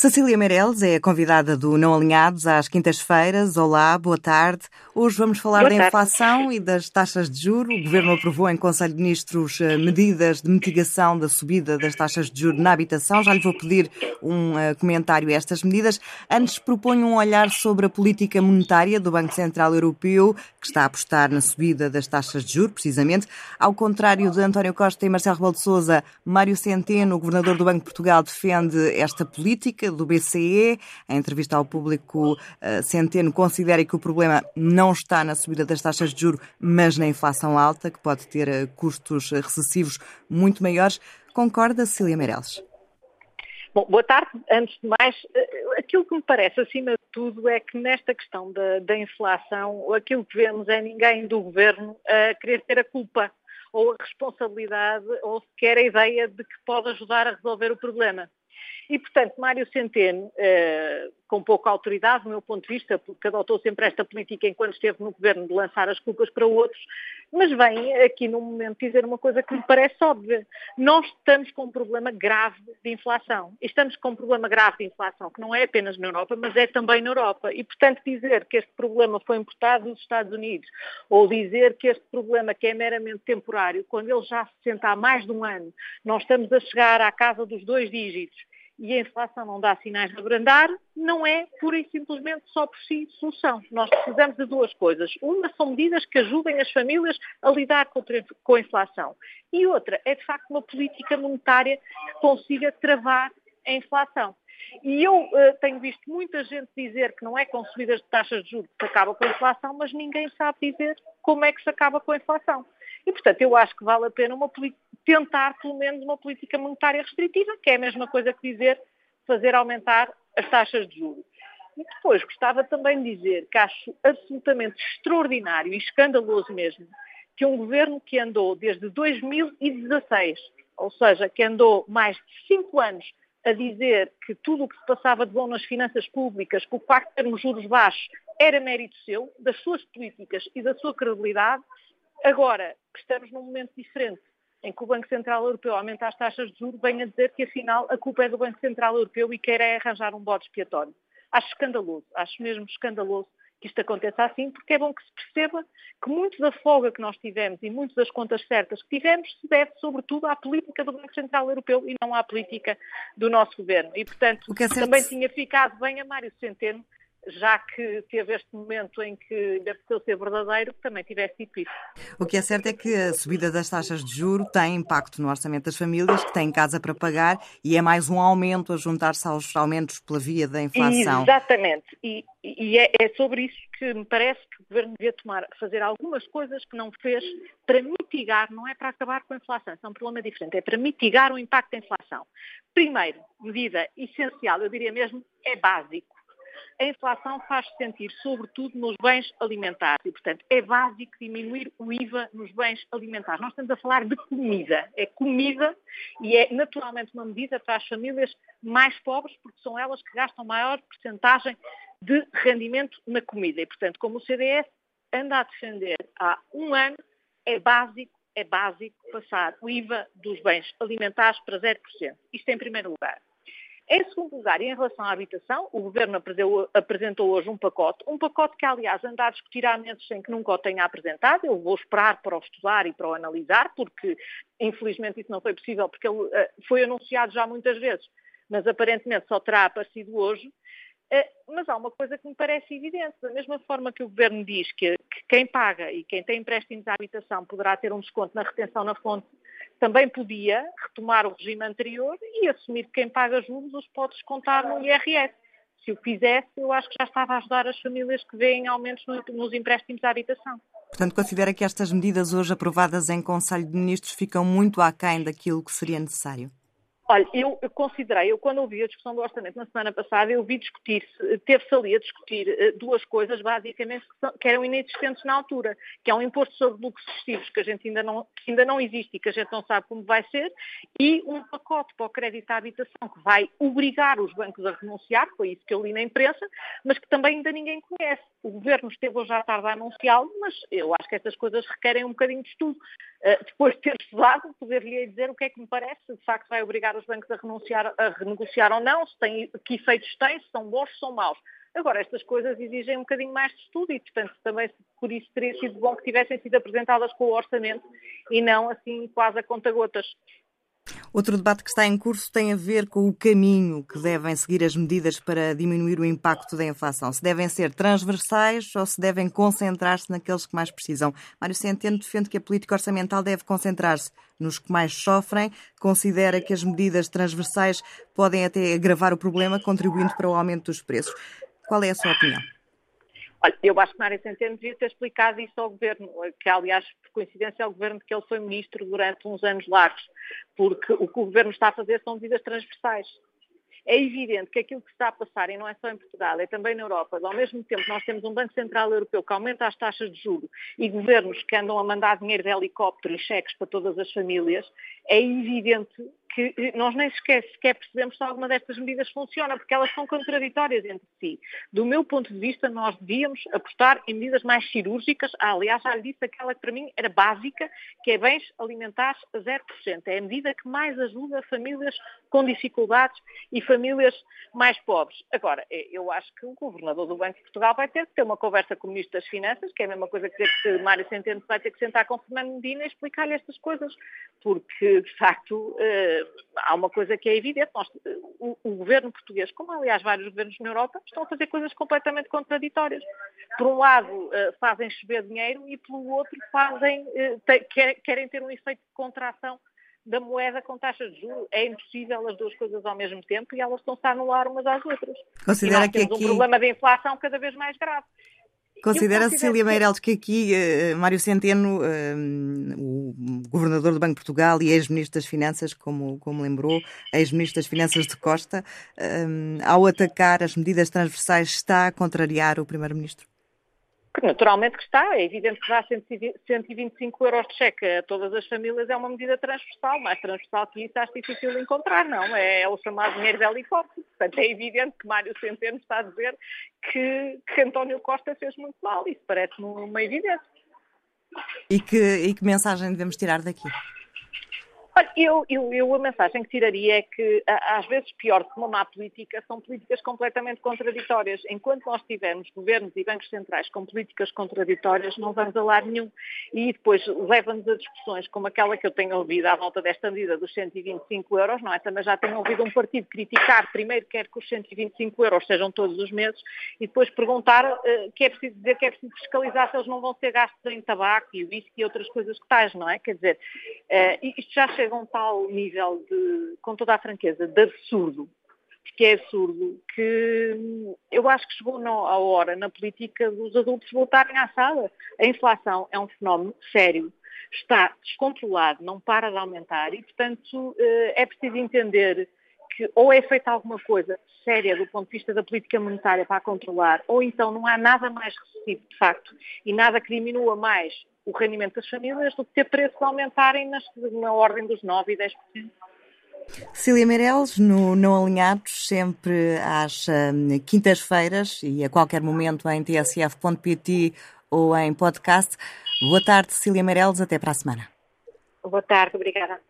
Cecília Meirelles é a convidada do Não Alinhados às quintas-feiras. Olá, boa tarde. Hoje vamos falar boa da tarde. inflação e das taxas de juro. O Governo aprovou em Conselho de Ministros eh, medidas de mitigação da subida das taxas de juro na habitação. Já lhe vou pedir um uh, comentário a estas medidas. Antes proponho um olhar sobre a política monetária do Banco Central Europeu, que está a apostar na subida das taxas de juro, precisamente. Ao contrário de António Costa e Marcelo Rebelo de Sousa, Mário Centeno, o Governador do Banco de Portugal, defende esta política do BCE. Em entrevista ao público, eh, Centeno considera que o problema não está na subida das taxas de juro, mas na inflação alta, que pode ter eh, custos recessivos muito maiores. Concorda, Cília Meirelles? Bom, boa tarde. Antes de mais, eh, aquilo que me parece, acima de tudo, é que nesta questão da, da inflação, aquilo que vemos é ninguém do governo a querer ter a culpa ou a responsabilidade ou sequer a ideia de que pode ajudar a resolver o problema. E, portanto, Mário Centeno, eh, com pouca autoridade, do meu ponto de vista, porque adotou sempre esta política enquanto esteve no governo de lançar as culpas para outros, mas vem aqui num momento dizer uma coisa que me parece óbvia. Nós estamos com um problema grave de inflação. E estamos com um problema grave de inflação, que não é apenas na Europa, mas é também na Europa. E, portanto, dizer que este problema foi importado dos Estados Unidos, ou dizer que este problema que é meramente temporário, quando ele já se senta há mais de um ano, nós estamos a chegar à casa dos dois dígitos, e a inflação não dá sinais de abrandar, não é pura e simplesmente só por si solução. Nós precisamos de duas coisas. Uma são medidas que ajudem as famílias a lidar com a inflação. E outra é, de facto, uma política monetária que consiga travar a inflação. E eu uh, tenho visto muita gente dizer que não é com subidas de taxas de juros que se acaba com a inflação, mas ninguém sabe dizer como é que se acaba com a inflação. E, portanto, eu acho que vale a pena uma, tentar, pelo menos, uma política monetária restritiva, que é a mesma coisa que dizer fazer aumentar as taxas de juros. E depois gostava também de dizer que acho absolutamente extraordinário e escandaloso mesmo que um governo que andou desde 2016, ou seja, que andou mais de cinco anos a dizer que tudo o que se passava de bom nas finanças públicas, que o facto de termos juros baixos era mérito seu, das suas políticas e da sua credibilidade, Agora, que estamos num momento diferente, em que o Banco Central Europeu aumenta as taxas de juros, vem a dizer que afinal a culpa é do Banco Central Europeu e quer é arranjar um bode expiatório. Acho escandaloso, acho mesmo escandaloso que isto aconteça assim, porque é bom que se perceba que muito da folga que nós tivemos e muitas das contas certas que tivemos se deve sobretudo à política do Banco Central Europeu e não à política do nosso governo. E, portanto, é também tinha ficado bem a Mário Centeno já que teve este momento em que ainda precisou ser verdadeiro, que também tivesse dito isso. O que é certo é que a subida das taxas de juro tem impacto no orçamento das famílias, que têm casa para pagar, e é mais um aumento a juntar-se aos aumentos pela via da inflação. Exatamente, e, e é, é, sobre isso que me parece que o Governo devia tomar, fazer algumas coisas que não fez para mitigar, não é para acabar com a inflação, isso é um problema diferente, é para mitigar o impacto da inflação. Primeiro, medida essencial, eu diria mesmo, é básico a inflação faz-se sentir sobretudo nos bens alimentares e, portanto, é básico diminuir o IVA nos bens alimentares. Nós estamos a falar de comida. É comida e é naturalmente uma medida para as famílias mais pobres, porque são elas que gastam maior porcentagem de rendimento na comida. E, portanto, como o CDS anda a defender há um ano, é básico, é básico passar o IVA dos bens alimentares para 0%. Isto em primeiro lugar. Em segundo lugar, em relação à habitação, o Governo apresentou hoje um pacote, um pacote que, aliás, anda a discutir há meses sem que nunca o tenha apresentado. Eu vou esperar para o estudar e para o analisar, porque, infelizmente, isso não foi possível, porque ele uh, foi anunciado já muitas vezes, mas aparentemente só terá aparecido hoje. Uh, mas há uma coisa que me parece evidente. Da mesma forma que o Governo diz que, que quem paga e quem tem empréstimos à habitação poderá ter um desconto na retenção na fonte também podia retomar o regime anterior e assumir que quem paga juros os pode descontar no IRS. Se o fizesse, eu acho que já estava a ajudar as famílias que veem aumentos nos empréstimos à habitação. Portanto, considera que estas medidas hoje aprovadas em Conselho de Ministros ficam muito aquém daquilo que seria necessário? Olha, eu, considerei, eu quando ouvi a discussão do orçamento na semana passada, eu vi discutir, teve-se ali a discutir eh, duas coisas basicamente que, são, que, eram inexistentes na altura, que é um imposto sobre lucros excessivos que a gente ainda não, ainda não existe e que a gente não sabe como vai ser, e um pacote para o crédito à habitação que vai obrigar os bancos a renunciar, foi isso que eu li na imprensa, mas que também ainda ninguém conhece. O Governo esteve hoje à tarde a anunciá-lo, mas eu acho que estas coisas requerem um bocadinho de estudo. Uh, depois de ter estudado, poder-lhe dizer o que é que me parece, de facto vai obrigar os bancos a, renunciar, a renegociar ou não, se tem, que efeitos têm, se são bons, se são maus. Agora, estas coisas exigem um bocadinho mais de estudo e, portanto, também por isso teria sido bom que tivessem sido apresentadas com o orçamento e não assim quase a conta-gotas. Outro debate que está em curso tem a ver com o caminho que devem seguir as medidas para diminuir o impacto da inflação. Se devem ser transversais ou se devem concentrar-se naqueles que mais precisam. Mário Centeno defende que a política orçamental deve concentrar-se nos que mais sofrem, considera que as medidas transversais podem até agravar o problema, contribuindo para o aumento dos preços. Qual é a sua opinião? Olha, eu acho que Mário Centeno devia ter explicado isso ao Governo, que aliás, por coincidência, é o Governo que ele foi Ministro durante uns anos largos, porque o que o Governo está a fazer são medidas transversais. É evidente que aquilo que está a passar, e não é só em Portugal, é também na Europa, ao mesmo tempo nós temos um Banco Central Europeu que aumenta as taxas de juros e governos que andam a mandar dinheiro de helicóptero e cheques para todas as famílias, é evidente que nós nem sequer, sequer percebemos se alguma destas medidas funciona, porque elas são contraditórias entre si. Do meu ponto de vista, nós devíamos apostar em medidas mais cirúrgicas. Ah, aliás, já lhe disse aquela que para mim era básica, que é bens alimentares a 0%. É a medida que mais ajuda famílias com dificuldades e famílias mais pobres. Agora, eh, eu acho que o Governador do Banco de Portugal vai ter que ter uma conversa com o Ministro das Finanças, que é a mesma coisa que que Mário Centeno vai ter que sentar com Fernando Medina e explicar-lhe estas coisas, porque, de facto, eh, há uma coisa que é evidente, nós, o, o, governo português, como aliás vários governos na Europa, estão a fazer coisas completamente contraditórias. Por um lado, uh, fazem chover dinheiro e pelo outro fazem, te, querem ter um efeito de contração da moeda com taxas de juros. É impossível as duas coisas ao mesmo tempo e elas estão-se a anular umas às outras. Considera e nós temos que aqui... um problema de inflação cada vez mais grave. Considera Cecília Meirelles que aqui uh, Mário Centeno, uh, o governador do Banco de Portugal e ex-ministro das Finanças, como, como lembrou, ex-ministro das Finanças de Costa, uh, ao atacar as medidas transversais, está a contrariar o primeiro-ministro? Naturalmente que está, é evidente que dar 125 euros de cheque a todas as famílias é uma medida transversal, mais transversal que isso acho difícil encontrar, não, é, é o chamado dinheiro de helicóptero. Portanto, é evidente que Mário Centeno está a dizer que, que António Costa fez muito mal, isso parece-me uma evidência. E que, e que mensagem devemos tirar daqui? Olha, eu, eu, eu, a mensagem que tiraria é que, às vezes, pior que uma má política, são políticas completamente contraditórias. Enquanto nós tivermos governos e bancos centrais com políticas contraditórias, não vamos a lado nenhum. E depois leva-nos a discussões como aquela que eu tenho ouvido à volta desta medida dos 125 euros, não é? Também já tenho ouvido um partido criticar, primeiro quer que os 125 euros sejam todos os meses, e depois perguntar uh, que é preciso dizer que é preciso fiscalizar se eles não vão ser gastos em tabaco e whisky e outras coisas que tais, não é? Quer dizer, uh, isto já chega a um tal nível de, com toda a franqueza, de absurdo, que é absurdo, que eu acho que chegou a hora na política dos adultos voltarem à sala. A inflação é um fenómeno sério, está descontrolado, não para de aumentar e, portanto, eh, é preciso entender que ou é feita alguma coisa séria do ponto de vista da política monetária para a controlar, ou então não há nada mais recessivo, de facto, e nada que diminua mais o rendimento das famílias do que ter preços aumentarem nas, na ordem dos 9% e 10%. Cília Meireles, no Não Alinhados, sempre às um, quintas-feiras e a qualquer momento em tsf.pt ou em podcast. Boa tarde, Cília Meireles, até para a semana. Boa tarde, obrigada.